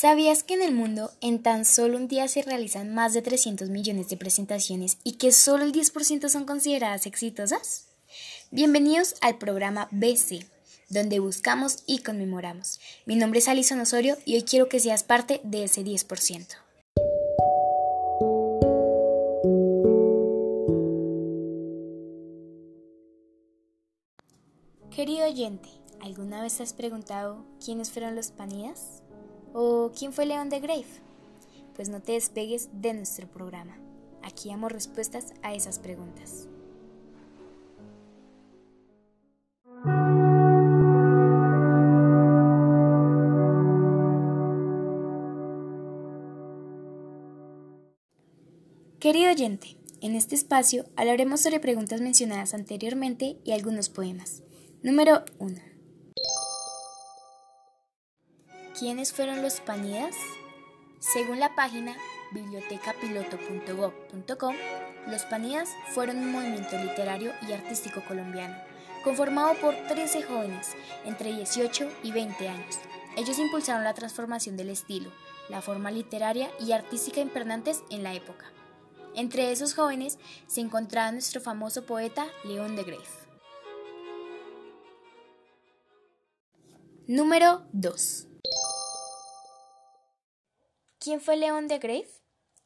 ¿Sabías que en el mundo en tan solo un día se realizan más de 300 millones de presentaciones y que solo el 10% son consideradas exitosas? Bienvenidos al programa BC, donde buscamos y conmemoramos. Mi nombre es Alison Osorio y hoy quiero que seas parte de ese 10%. Querido oyente, ¿alguna vez has preguntado quiénes fueron los Panidas? ¿O quién fue León de Grave? Pues no te despegues de nuestro programa. Aquí damos respuestas a esas preguntas. Querido oyente, en este espacio hablaremos sobre preguntas mencionadas anteriormente y algunos poemas. Número 1. ¿Quiénes fueron los Panidas? Según la página bibliotecapiloto.gov.com, los Panidas fueron un movimiento literario y artístico colombiano, conformado por 13 jóvenes entre 18 y 20 años. Ellos impulsaron la transformación del estilo, la forma literaria y artística impermanentes en la época. Entre esos jóvenes se encontraba nuestro famoso poeta León de Grave. Número 2. ¿Quién fue León de Grave?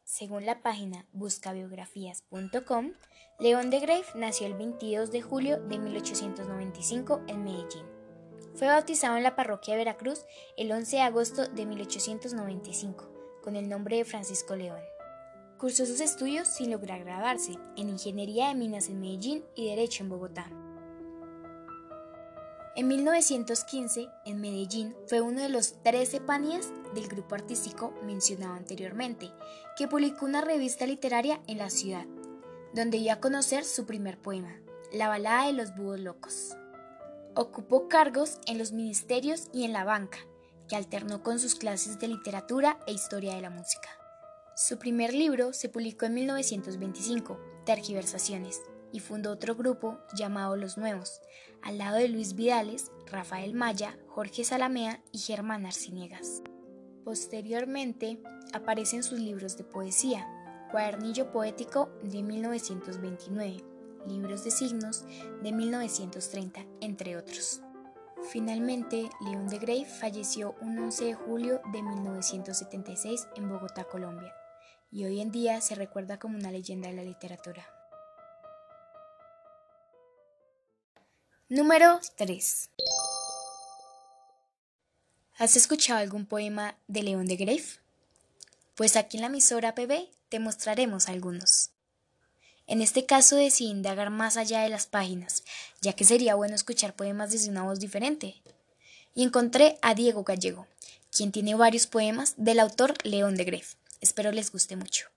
Según la página buscabiografías.com, León de Grave nació el 22 de julio de 1895 en Medellín. Fue bautizado en la parroquia de Veracruz el 11 de agosto de 1895 con el nombre de Francisco León. Cursó sus estudios sin lograr graduarse en Ingeniería de Minas en Medellín y Derecho en Bogotá. En 1915, en Medellín, fue uno de los 13 panías del grupo artístico mencionado anteriormente, que publicó una revista literaria en la ciudad, donde dio a conocer su primer poema, La balada de los búhos locos. Ocupó cargos en los ministerios y en la banca, que alternó con sus clases de literatura e historia de la música. Su primer libro se publicó en 1925, Tergiversaciones, y fundó otro grupo llamado Los Nuevos, al lado de Luis Vidales, Rafael Maya, Jorge Salamea y Germán Arciniegas. Posteriormente aparecen sus libros de poesía, Cuadernillo Poético de 1929, Libros de Signos de 1930, entre otros. Finalmente, León de Grey falleció un 11 de julio de 1976 en Bogotá, Colombia, y hoy en día se recuerda como una leyenda de la literatura. Número 3. ¿Has escuchado algún poema de León de Grave? Pues aquí en la emisora PB te mostraremos algunos. En este caso decidí indagar más allá de las páginas, ya que sería bueno escuchar poemas desde una voz diferente. Y encontré a Diego Gallego, quien tiene varios poemas del autor León de Grave. Espero les guste mucho.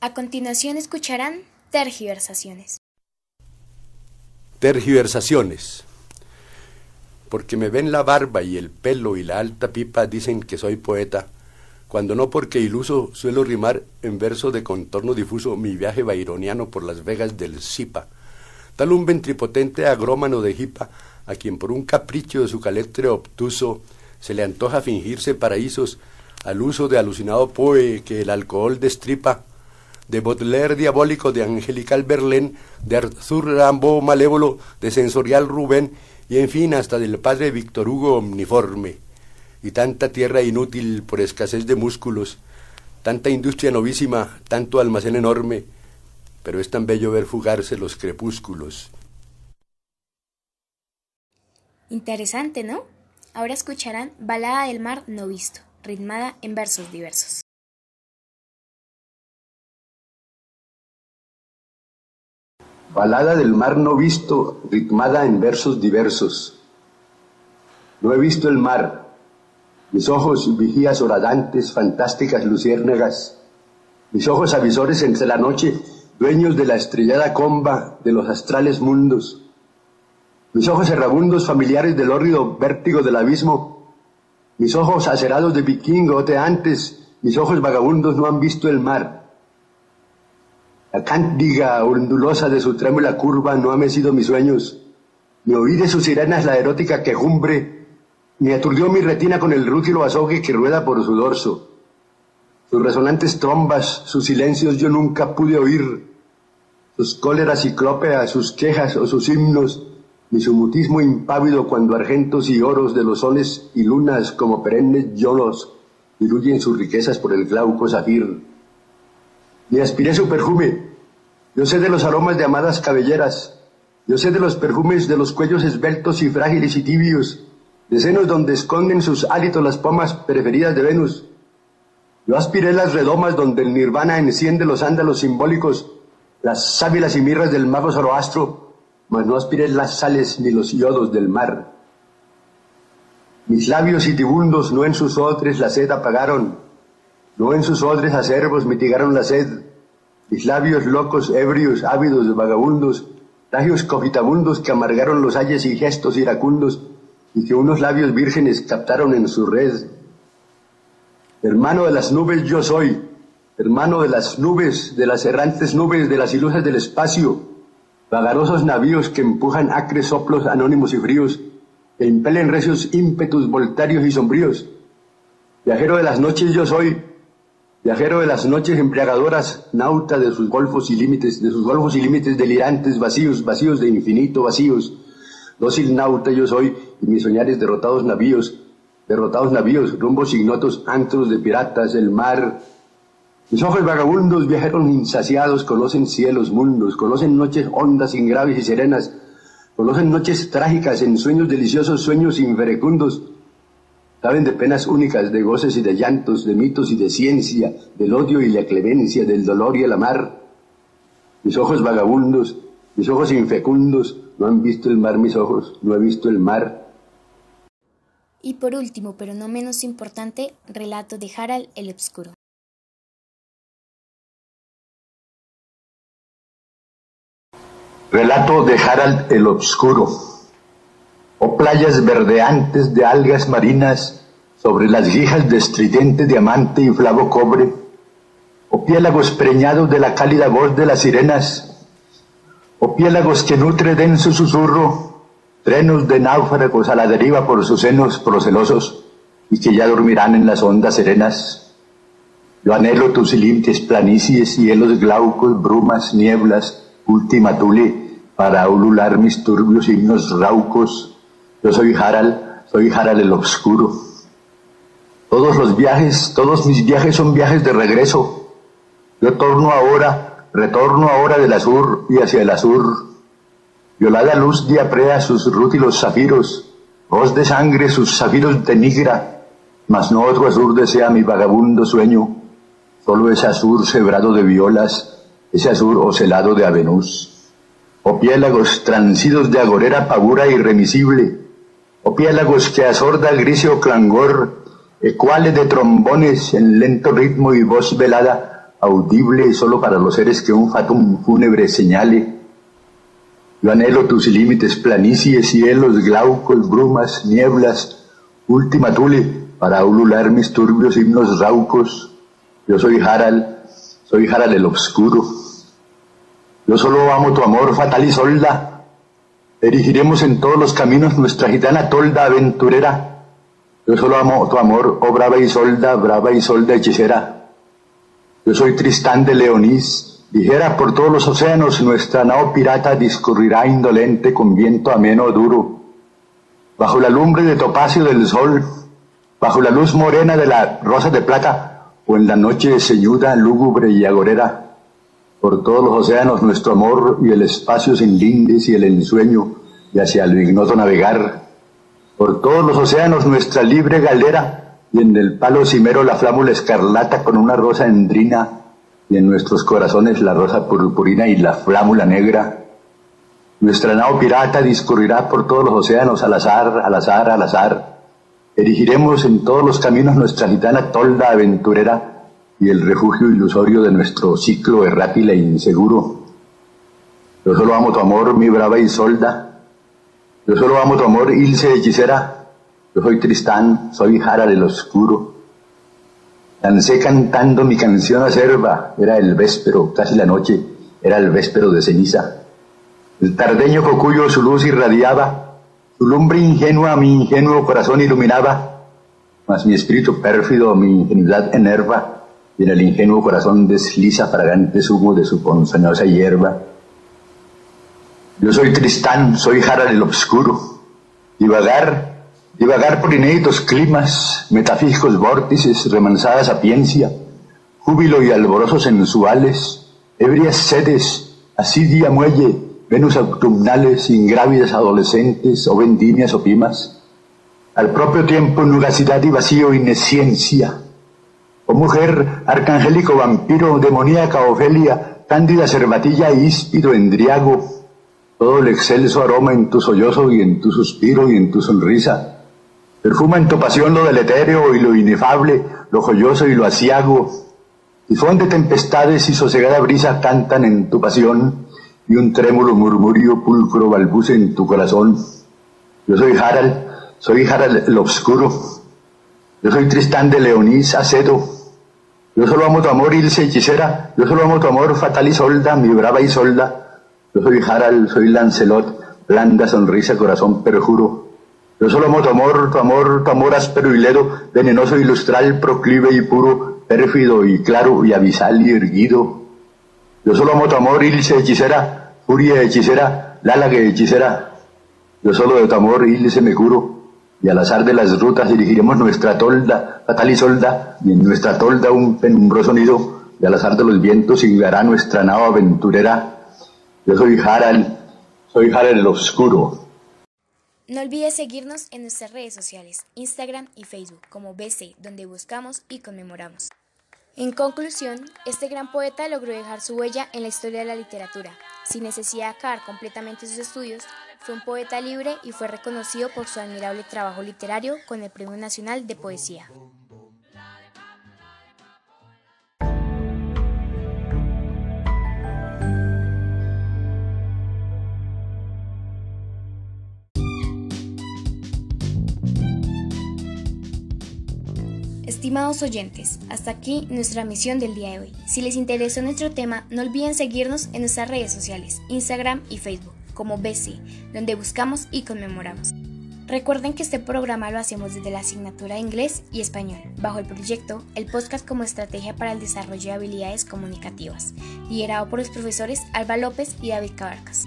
A continuación escucharán tergiversaciones. Tergiversaciones. Porque me ven la barba y el pelo y la alta pipa dicen que soy poeta, cuando no porque iluso suelo rimar en verso de contorno difuso mi viaje baironiano por las vegas del Zipa. Tal un ventripotente agrómano de jipa, a quien por un capricho de su caletre obtuso se le antoja fingirse paraísos al uso de alucinado poe que el alcohol destripa, de Baudelaire diabólico, de Angelical Berlén, de Arthur Rimbaud malévolo, de Sensorial Rubén, y en fin hasta del padre Víctor Hugo omniforme. Y tanta tierra inútil por escasez de músculos, tanta industria novísima, tanto almacén enorme, pero es tan bello ver fugarse los crepúsculos. Interesante, ¿no? Ahora escucharán Balada del Mar No Visto, ritmada en versos diversos. Balada del mar no visto, ritmada en versos diversos. No he visto el mar, mis ojos vigías horadantes, fantásticas luciérnagas, mis ojos avisores entre la noche, dueños de la estrellada comba de los astrales mundos, mis ojos errabundos familiares del hórrido vértigo del abismo, mis ojos acerados de vikingo oteantes, mis ojos vagabundos no han visto el mar, la cándiga ondulosa de su trémula curva no ha mecido mis sueños, ni oí de sus sirenas la erótica quejumbre, ni aturdió mi retina con el rútilo azogue que rueda por su dorso. Sus resonantes trombas, sus silencios yo nunca pude oír, sus cóleras ciclópeas, sus quejas o sus himnos, ni su mutismo impávido cuando argentos y oros de los soles y lunas como perennes yolos diluyen sus riquezas por el glauco zafir. Ni aspiré su perfume, yo sé de los aromas de amadas cabelleras, yo sé de los perfumes de los cuellos esbeltos y frágiles y tibios, de senos donde esconden sus hálitos las pomas preferidas de Venus. Yo aspiré las redomas donde el nirvana enciende los ándalos simbólicos, las sábilas y mirras del mago Zoroastro, mas no aspiré las sales ni los yodos del mar. Mis labios tibundos no en sus odres la sed apagaron, no en sus odres acervos mitigaron la sed. Mis labios locos, ebrios, ávidos, vagabundos, labios cogitabundos que amargaron los ayes y gestos iracundos, y que unos labios vírgenes captaron en su red. Hermano de las nubes yo soy, hermano de las nubes, de las errantes nubes, de las ilusas del espacio, vagarosos navíos que empujan acres soplos anónimos y fríos, e impelen recios ímpetus voltarios y sombríos. Viajero de las noches yo soy, viajero de las noches embriagadoras, nauta de sus golfos y límites, de sus golfos y límites delirantes, vacíos, vacíos de infinito, vacíos. Dócil nauta yo soy, y mis soñares derrotados navíos, derrotados navíos, rumbos ignotos, antros de piratas, el mar. Mis ojos vagabundos, viajeros insaciados, conocen cielos, mundos, conocen noches hondas, ingraves y serenas, conocen noches trágicas en sueños deliciosos, sueños infecundos, saben de penas únicas, de goces y de llantos, de mitos y de ciencia, del odio y la clemencia, del dolor y el amar. Mis ojos vagabundos, mis ojos infecundos, no han visto el mar mis ojos, no he visto el mar. Y por último, pero no menos importante, relato de Harald el Obscuro. Relato de Harald el Obscuro. Oh playas verdeantes de algas marinas sobre las guijas de estridente diamante y flavo cobre. Oh piélagos preñados de la cálida voz de las sirenas o piélagos que nutre denso susurro, trenos de náufragos a la deriva por sus senos procelosos y que ya dormirán en las ondas serenas. Yo anhelo tus límites planicies, cielos glaucos, brumas, nieblas, última tule, para ulular mis turbios himnos raucos. Yo soy Harald, soy Harald el Obscuro. Todos los viajes, todos mis viajes son viajes de regreso. Yo torno ahora Retorno ahora del azur y hacia el azur. Violada luz diaprea sus rútilos zafiros, voz de sangre sus zafiros denigra, mas no otro azur desea mi vagabundo sueño, solo ese azur cebrado de violas, ese azur ocelado de avenús. O piélagos transidos de agorera pavura irremisible, o piélagos que asorda grisio clangor, ecuales de trombones en lento ritmo y voz velada, audible solo para los seres que un fatum fúnebre señale. Yo anhelo tus límites, planicies, cielos, glaucos, brumas, nieblas, última tule, para ulular mis turbios himnos raucos. Yo soy Harald, soy Harald el obscuro. Yo solo amo tu amor fatal y solda. Erigiremos en todos los caminos nuestra gitana tolda aventurera. Yo solo amo tu amor, oh brava y solda, brava y solda hechicera. Yo soy Tristán de Leonís, ligera por todos los océanos, nuestra nao pirata discurrirá indolente con viento ameno duro. Bajo la lumbre de topacio del sol, bajo la luz morena de la rosa de plata, o en la noche ceñuda, lúgubre y agorera, por todos los océanos nuestro amor y el espacio sin lindes y el ensueño, y hacia lo ignoto navegar. Por todos los océanos nuestra libre galera, y en el palo cimero la flámula escarlata con una rosa endrina, y en nuestros corazones la rosa purpurina y la flámula negra. Nuestra nao pirata discurrirá por todos los océanos al azar, al azar, al azar. Erigiremos en todos los caminos nuestra gitana tolda aventurera y el refugio ilusorio de nuestro ciclo errátil e inseguro. Yo solo amo tu amor, mi brava Isolda. Yo solo amo tu amor, Ilse hechicera, yo soy Tristán, soy Jara del Oscuro. Lancé cantando mi canción acerba, era el véspero, casi la noche, era el véspero de ceniza. El tardeño cocuyo su luz irradiaba, Tu lumbre ingenua mi ingenuo corazón iluminaba, mas mi espíritu pérfido mi ingenuidad enerva, en el ingenuo corazón desliza fragante humo de su ponzoñosa hierba. Yo soy Tristán, soy Jara del Obscuro, divagar, divagar por inéditos climas, metafísicos vórtices, remansada sapiencia, júbilo y alborosos sensuales, ebrias sedes, asidia muelle, Venus autumnales, ingrávidas adolescentes, o vendimias o pimas, al propio tiempo nugacidad y vacío y nesciencia, o mujer, arcangélico vampiro, demoníaca Ofelia, cándida cervatilla e híspido endriago, todo el excelso aroma en tu sollozo y en tu suspiro y en tu sonrisa, perfuma en tu pasión lo del etéreo y lo inefable, lo joyoso y lo asiago, y de tempestades y sosegada brisa cantan en tu pasión, y un trémulo murmurio pulcro balbuce en tu corazón. Yo soy Harald, soy Harald el Obscuro. Yo soy Tristán de Leonís Acedo. Yo solo amo tu amor, Ilse hechicera. Yo solo amo tu amor, fatal Isolda, mi brava Isolda. Yo soy Harald, soy Lancelot, blanda sonrisa, corazón perjuro. Yo solo amo tu amor, tu amor, tu amor áspero y ledo, venenoso y lustral, proclive y puro, pérfido y claro y abisal y erguido. Yo solo amo tu amor, Ilse hechicera, Furia hechicera, que hechicera, yo solo de tu amor se me curo, y al azar de las rutas dirigiremos nuestra tolda, fatal y solda, y en nuestra tolda un penumbroso nido, y al azar de los vientos singará nuestra nave aventurera. Yo soy Harald, soy Harald el Oscuro. No olvides seguirnos en nuestras redes sociales, Instagram y Facebook como BC, donde buscamos y conmemoramos. En conclusión, este gran poeta logró dejar su huella en la historia de la literatura. Sin necesidad de acabar completamente sus estudios, fue un poeta libre y fue reconocido por su admirable trabajo literario con el Premio Nacional de Poesía. Estimados oyentes, hasta aquí nuestra misión del día de hoy. Si les interesó nuestro tema, no olviden seguirnos en nuestras redes sociales, Instagram y Facebook, como BC, donde buscamos y conmemoramos. Recuerden que este programa lo hacemos desde la asignatura de inglés y español, bajo el proyecto El Podcast como Estrategia para el Desarrollo de Habilidades Comunicativas, liderado por los profesores Alba López y David Cabarcas.